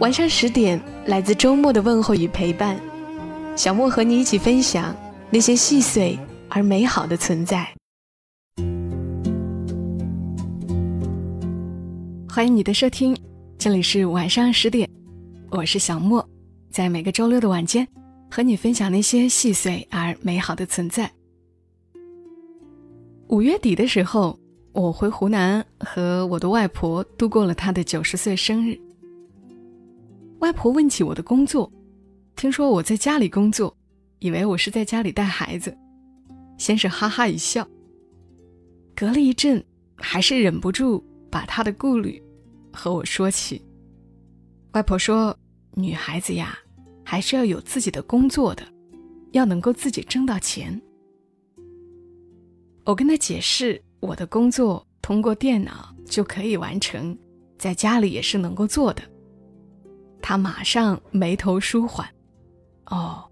晚上十点，来自周末的问候与陪伴，小莫和你一起分享那些细碎而美好的存在。欢迎你的收听，这里是晚上十点，我是小莫，在每个周六的晚间，和你分享那些细碎而美好的存在。五月底的时候，我回湖南和我的外婆度过了她的九十岁生日。外婆问起我的工作，听说我在家里工作，以为我是在家里带孩子，先是哈哈一笑。隔了一阵，还是忍不住把她的顾虑和我说起。外婆说：“女孩子呀，还是要有自己的工作的，要能够自己挣到钱。”我跟她解释，我的工作通过电脑就可以完成，在家里也是能够做的。他马上眉头舒缓，哦，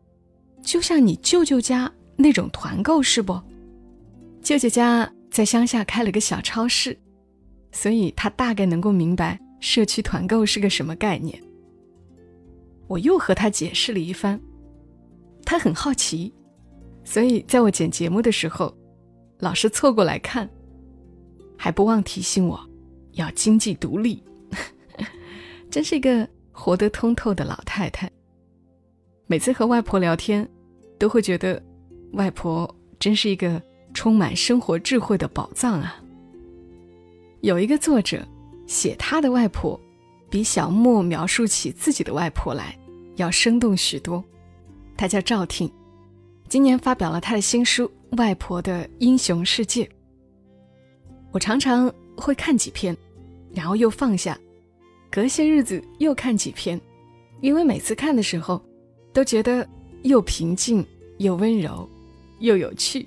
就像你舅舅家那种团购是不？舅舅家在乡下开了个小超市，所以他大概能够明白社区团购是个什么概念。我又和他解释了一番，他很好奇，所以在我剪节目的时候，老是凑过来看，还不忘提醒我要经济独立，真是一个。活得通透的老太太。每次和外婆聊天，都会觉得外婆真是一个充满生活智慧的宝藏啊。有一个作者写他的外婆，比小莫描述起自己的外婆来要生动许多。他叫赵挺，今年发表了他的新书《外婆的英雄世界》。我常常会看几篇，然后又放下。隔些日子又看几篇，因为每次看的时候，都觉得又平静又温柔，又有趣，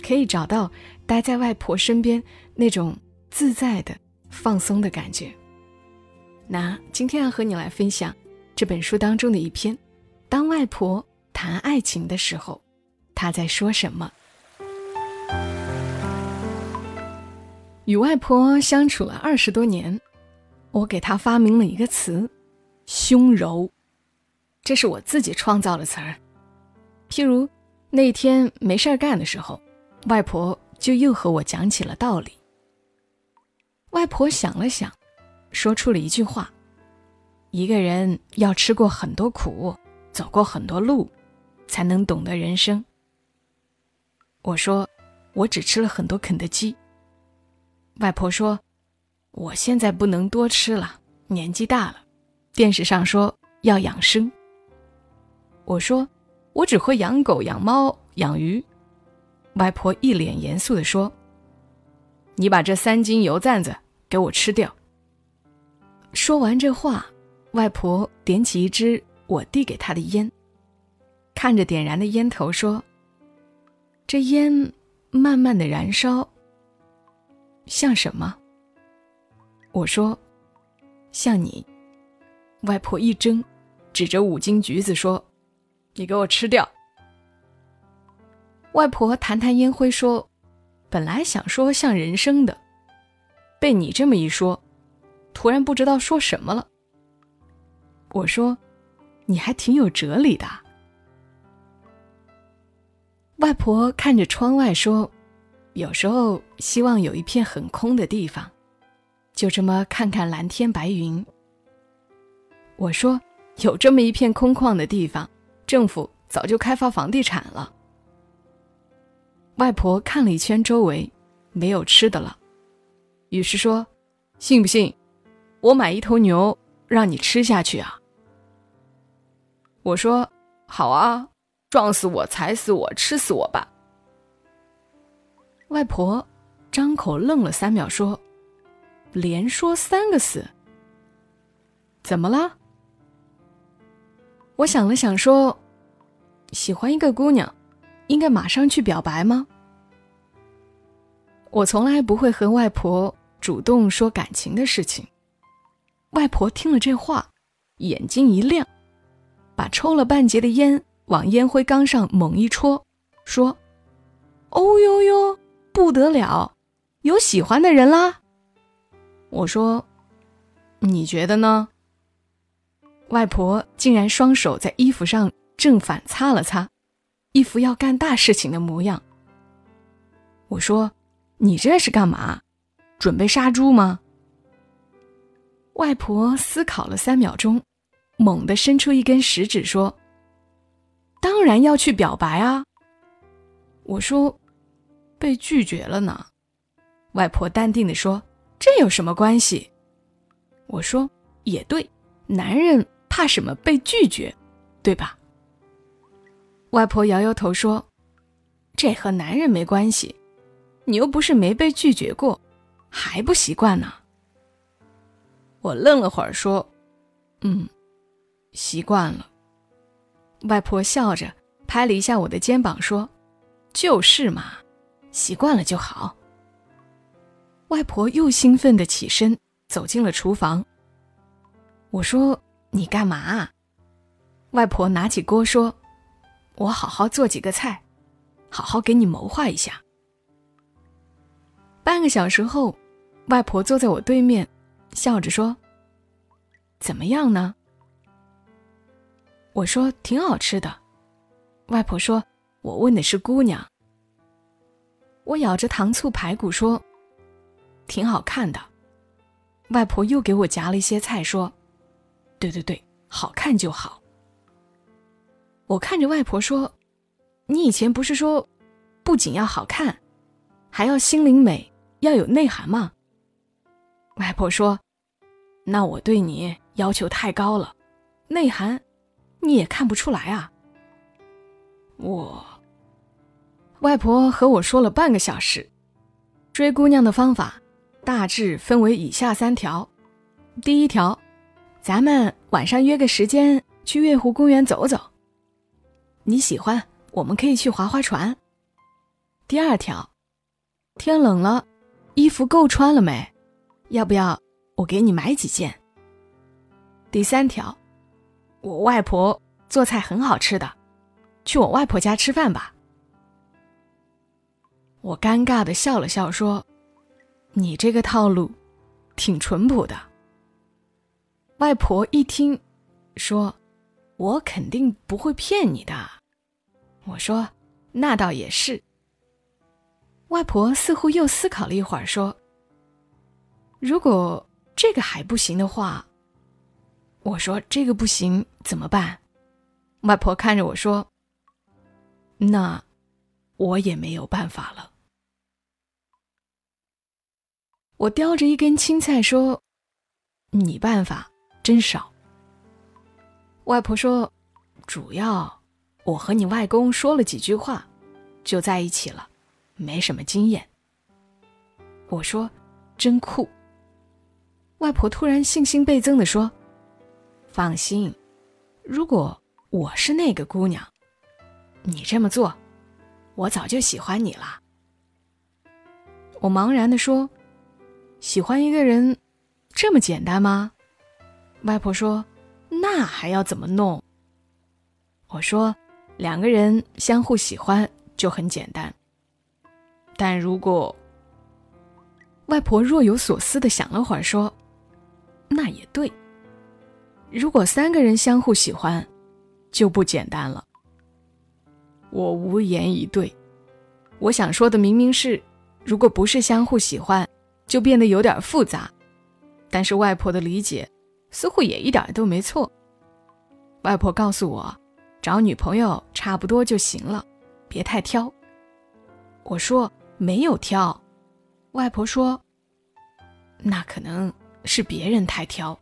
可以找到待在外婆身边那种自在的、放松的感觉。那今天要和你来分享这本书当中的一篇：当外婆谈爱情的时候，她在说什么？与外婆相处了二十多年。我给他发明了一个词，“胸柔”，这是我自己创造的词儿。譬如那天没事儿干的时候，外婆就又和我讲起了道理。外婆想了想，说出了一句话：“一个人要吃过很多苦，走过很多路，才能懂得人生。”我说：“我只吃了很多肯德基。”外婆说。我现在不能多吃了，年纪大了。电视上说要养生。我说我只会养狗、养猫、养鱼。外婆一脸严肃地说：“你把这三斤油赞子给我吃掉。”说完这话，外婆点起一支我递给她的烟，看着点燃的烟头说：“这烟慢慢的燃烧，像什么？”我说：“像你。”外婆一怔，指着五斤橘子说：“你给我吃掉。”外婆弹弹烟灰说：“本来想说像人生的，被你这么一说，突然不知道说什么了。”我说：“你还挺有哲理的。”外婆看着窗外说：“有时候希望有一片很空的地方。”就这么看看蓝天白云。我说有这么一片空旷的地方，政府早就开发房地产了。外婆看了一圈周围，没有吃的了，于是说：“信不信，我买一头牛让你吃下去啊？”我说：“好啊，撞死我，踩死我，吃死我吧。”外婆张口愣了三秒，说。连说三个死，怎么了？我想了想说：“喜欢一个姑娘，应该马上去表白吗？”我从来不会和外婆主动说感情的事情。外婆听了这话，眼睛一亮，把抽了半截的烟往烟灰缸上猛一戳，说：“哦呦呦，不得了，有喜欢的人啦！”我说：“你觉得呢？”外婆竟然双手在衣服上正反擦了擦，一副要干大事情的模样。我说：“你这是干嘛？准备杀猪吗？”外婆思考了三秒钟，猛地伸出一根食指说：“当然要去表白啊！”我说：“被拒绝了呢。”外婆淡定地说：“这有什么关系？”我说：“也对，男人。”怕什么被拒绝，对吧？外婆摇摇头说：“这和男人没关系，你又不是没被拒绝过，还不习惯呢。”我愣了会儿说：“嗯，习惯了。”外婆笑着拍了一下我的肩膀说：“就是嘛，习惯了就好。”外婆又兴奋的起身走进了厨房。我说。你干嘛？外婆拿起锅说：“我好好做几个菜，好好给你谋划一下。”半个小时后，外婆坐在我对面，笑着说：“怎么样呢？”我说：“挺好吃的。”外婆说：“我问的是姑娘。”我咬着糖醋排骨说：“挺好看的。”外婆又给我夹了一些菜说。对对对，好看就好。我看着外婆说：“你以前不是说，不仅要好看，还要心灵美，要有内涵吗？”外婆说：“那我对你要求太高了，内涵你也看不出来啊。”我外婆和我说了半个小时，追姑娘的方法大致分为以下三条：第一条。咱们晚上约个时间去月湖公园走走。你喜欢，我们可以去划划船。第二条，天冷了，衣服够穿了没？要不要我给你买几件？第三条，我外婆做菜很好吃的，去我外婆家吃饭吧。我尴尬的笑了笑说：“你这个套路，挺淳朴的。”外婆一听，说：“我肯定不会骗你的。”我说：“那倒也是。”外婆似乎又思考了一会儿，说：“如果这个还不行的话，我说这个不行怎么办？”外婆看着我说：“那我也没有办法了。”我叼着一根青菜说：“你办法。”真少。外婆说：“主要我和你外公说了几句话，就在一起了，没什么经验。”我说：“真酷。”外婆突然信心倍增的说：“放心，如果我是那个姑娘，你这么做，我早就喜欢你了。”我茫然的说：“喜欢一个人，这么简单吗？”外婆说：“那还要怎么弄？”我说：“两个人相互喜欢就很简单。但如果……”外婆若有所思的想了会儿，说：“那也对。如果三个人相互喜欢，就不简单了。”我无言以对。我想说的明明是，如果不是相互喜欢，就变得有点复杂。但是外婆的理解。似乎也一点都没错。外婆告诉我，找女朋友差不多就行了，别太挑。我说没有挑。外婆说，那可能是别人太挑。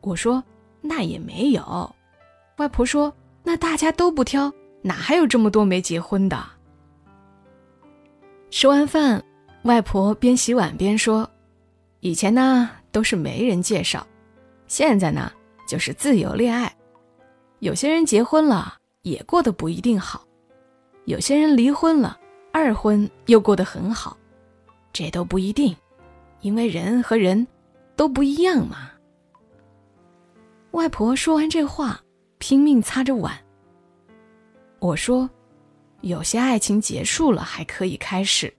我说那也没有。外婆说，那大家都不挑，哪还有这么多没结婚的？吃完饭，外婆边洗碗边说，以前呢。都是媒人介绍，现在呢就是自由恋爱，有些人结婚了也过得不一定好，有些人离婚了，二婚又过得很好，这都不一定，因为人和人都不一样嘛。外婆说完这话，拼命擦着碗。我说：“有些爱情结束了还可以开始，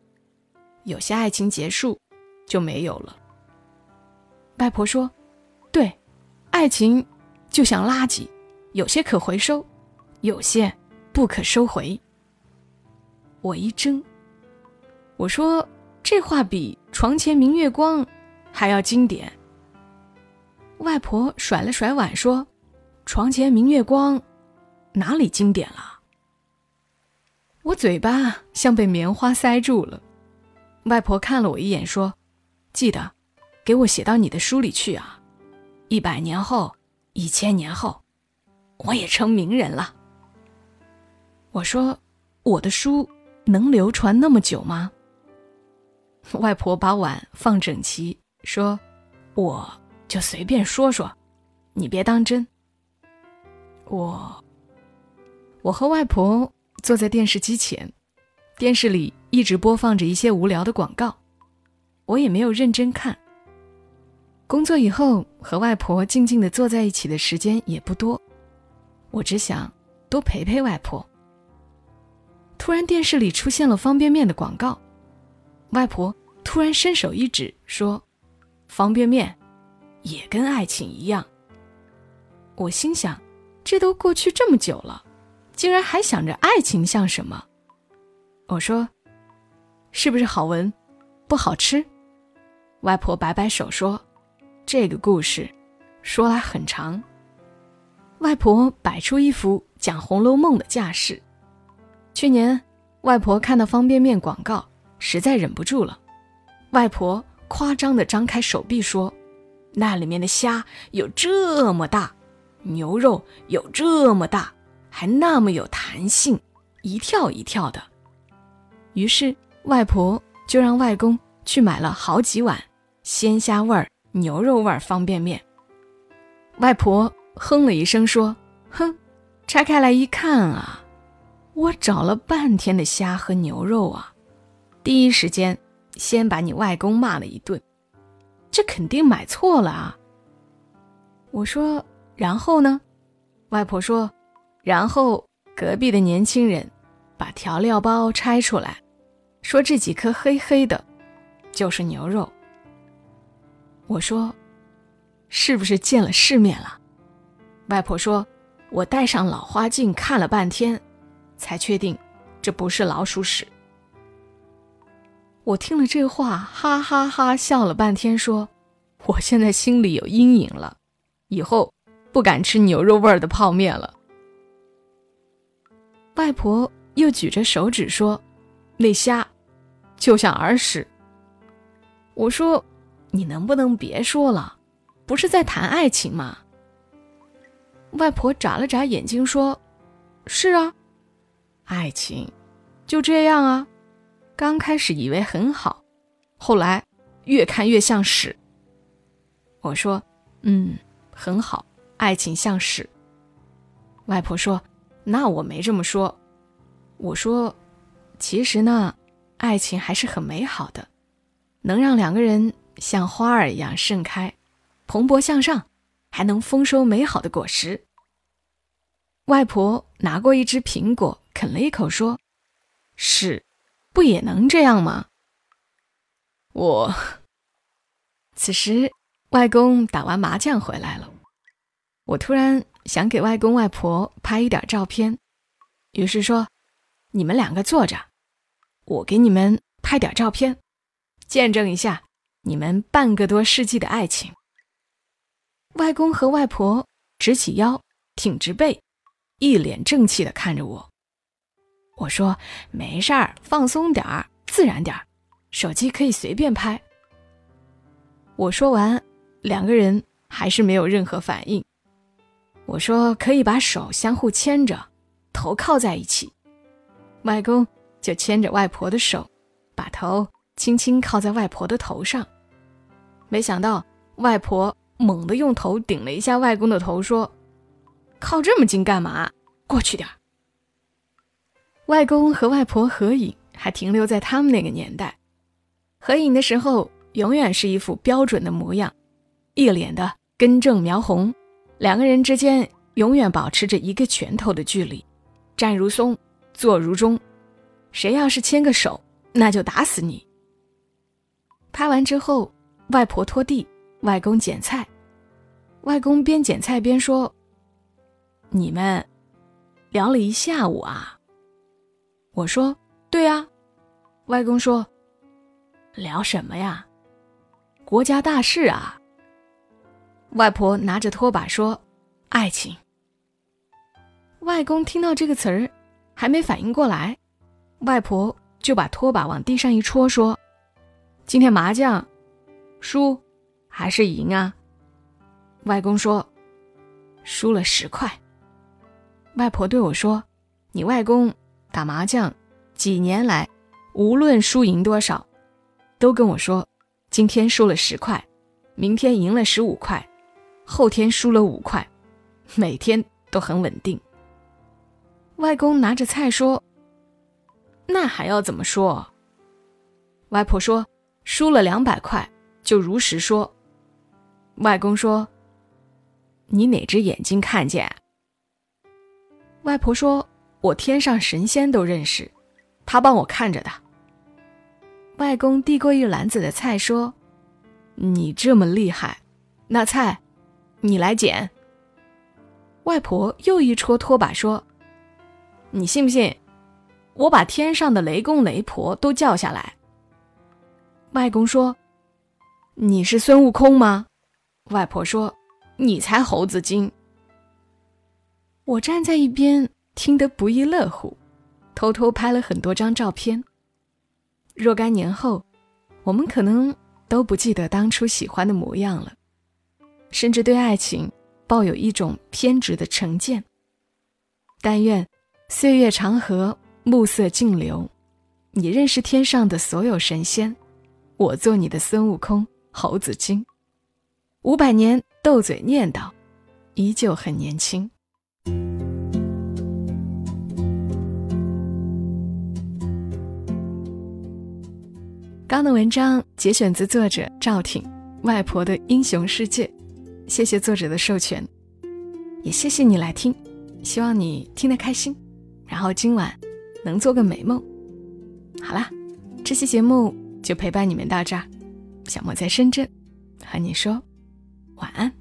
有些爱情结束就没有了。”外婆说：“对，爱情就像垃圾，有些可回收，有些不可收回。”我一怔，我说：“这话比‘床前明月光’还要经典。”外婆甩了甩碗说：“床前明月光，哪里经典了？”我嘴巴像被棉花塞住了，外婆看了我一眼，说：“记得，给我写到你的书里去啊！一百年后，一千年后，我也成名人了。”我说：“我的书能流传那么久吗？”外婆把碗放整齐，说：“我就随便说说，你别当真。”我，我和外婆。坐在电视机前，电视里一直播放着一些无聊的广告，我也没有认真看。工作以后和外婆静静的坐在一起的时间也不多，我只想多陪陪外婆。突然电视里出现了方便面的广告，外婆突然伸手一指说：“方便面也跟爱情一样。”我心想，这都过去这么久了。竟然还想着爱情像什么？我说：“是不是好闻，不好吃？”外婆摆摆手说：“这个故事说来很长。”外婆摆出一副讲《红楼梦》的架势。去年，外婆看到方便面广告，实在忍不住了。外婆夸张地张开手臂说：“那里面的虾有这么大，牛肉有这么大。”还那么有弹性，一跳一跳的。于是外婆就让外公去买了好几碗鲜虾味儿、牛肉味儿方便面。外婆哼了一声说：“哼，拆开来一看啊，我找了半天的虾和牛肉啊，第一时间先把你外公骂了一顿，这肯定买错了啊。”我说：“然后呢？”外婆说。然后隔壁的年轻人把调料包拆出来，说这几颗黑黑的，就是牛肉。我说，是不是见了世面了？外婆说，我戴上老花镜看了半天，才确定这不是老鼠屎。我听了这话，哈哈哈笑了半天，说，我现在心里有阴影了，以后不敢吃牛肉味儿的泡面了。外婆又举着手指说：“那虾，就像耳屎。”我说：“你能不能别说了？不是在谈爱情吗？”外婆眨了眨眼睛说：“是啊，爱情就这样啊。刚开始以为很好，后来越看越像屎。”我说：“嗯，很好，爱情像屎。”外婆说。那我没这么说，我说，其实呢，爱情还是很美好的，能让两个人像花儿一样盛开，蓬勃向上，还能丰收美好的果实。外婆拿过一只苹果，啃了一口，说：“是，不也能这样吗？”我。此时，外公打完麻将回来了，我突然。想给外公外婆拍一点照片，于是说：“你们两个坐着，我给你们拍点照片，见证一下你们半个多世纪的爱情。”外公和外婆直起腰，挺直背，一脸正气的看着我。我说：“没事儿，放松点儿，自然点儿，手机可以随便拍。”我说完，两个人还是没有任何反应。我说可以把手相互牵着，头靠在一起。外公就牵着外婆的手，把头轻轻靠在外婆的头上。没想到外婆猛地用头顶了一下外公的头，说：“靠这么近干嘛？过去点儿。外公和外婆合影，还停留在他们那个年代。合影的时候，永远是一副标准的模样，一脸的根正苗红。两个人之间永远保持着一个拳头的距离，站如松，坐如钟。谁要是牵个手，那就打死你。拍完之后，外婆拖地，外公捡菜。外公边捡菜边说：“你们聊了一下午啊。”我说：“对啊。”外公说：“聊什么呀？国家大事啊。”外婆拿着拖把说：“爱情。”外公听到这个词儿，还没反应过来，外婆就把拖把往地上一戳，说：“今天麻将输还是赢啊？”外公说：“输了十块。”外婆对我说：“你外公打麻将几年来，无论输赢多少，都跟我说，今天输了十块，明天赢了十五块，后天输了五块，每天都很稳定。”外公拿着菜说：“那还要怎么说？”外婆说：“输了两百块，就如实说。”外公说。你哪只眼睛看见？外婆说：“我天上神仙都认识，他帮我看着的。”外公递过一篮子的菜，说：“你这么厉害，那菜你来捡。”外婆又一戳拖把，说：“你信不信，我把天上的雷公雷婆都叫下来？”外公说：“你是孙悟空吗？”外婆说。你才猴子精！我站在一边听得不亦乐乎，偷偷拍了很多张照片。若干年后，我们可能都不记得当初喜欢的模样了，甚至对爱情抱有一种偏执的成见。但愿岁月长河，暮色静流，你认识天上的所有神仙，我做你的孙悟空、猴子精。五百年。斗嘴念叨，依旧很年轻。刚的文章节选自作者赵挺《外婆的英雄世界》，谢谢作者的授权，也谢谢你来听，希望你听得开心，然后今晚能做个美梦。好啦，这期节目就陪伴你们到这儿，小莫在深圳和你说。晚安。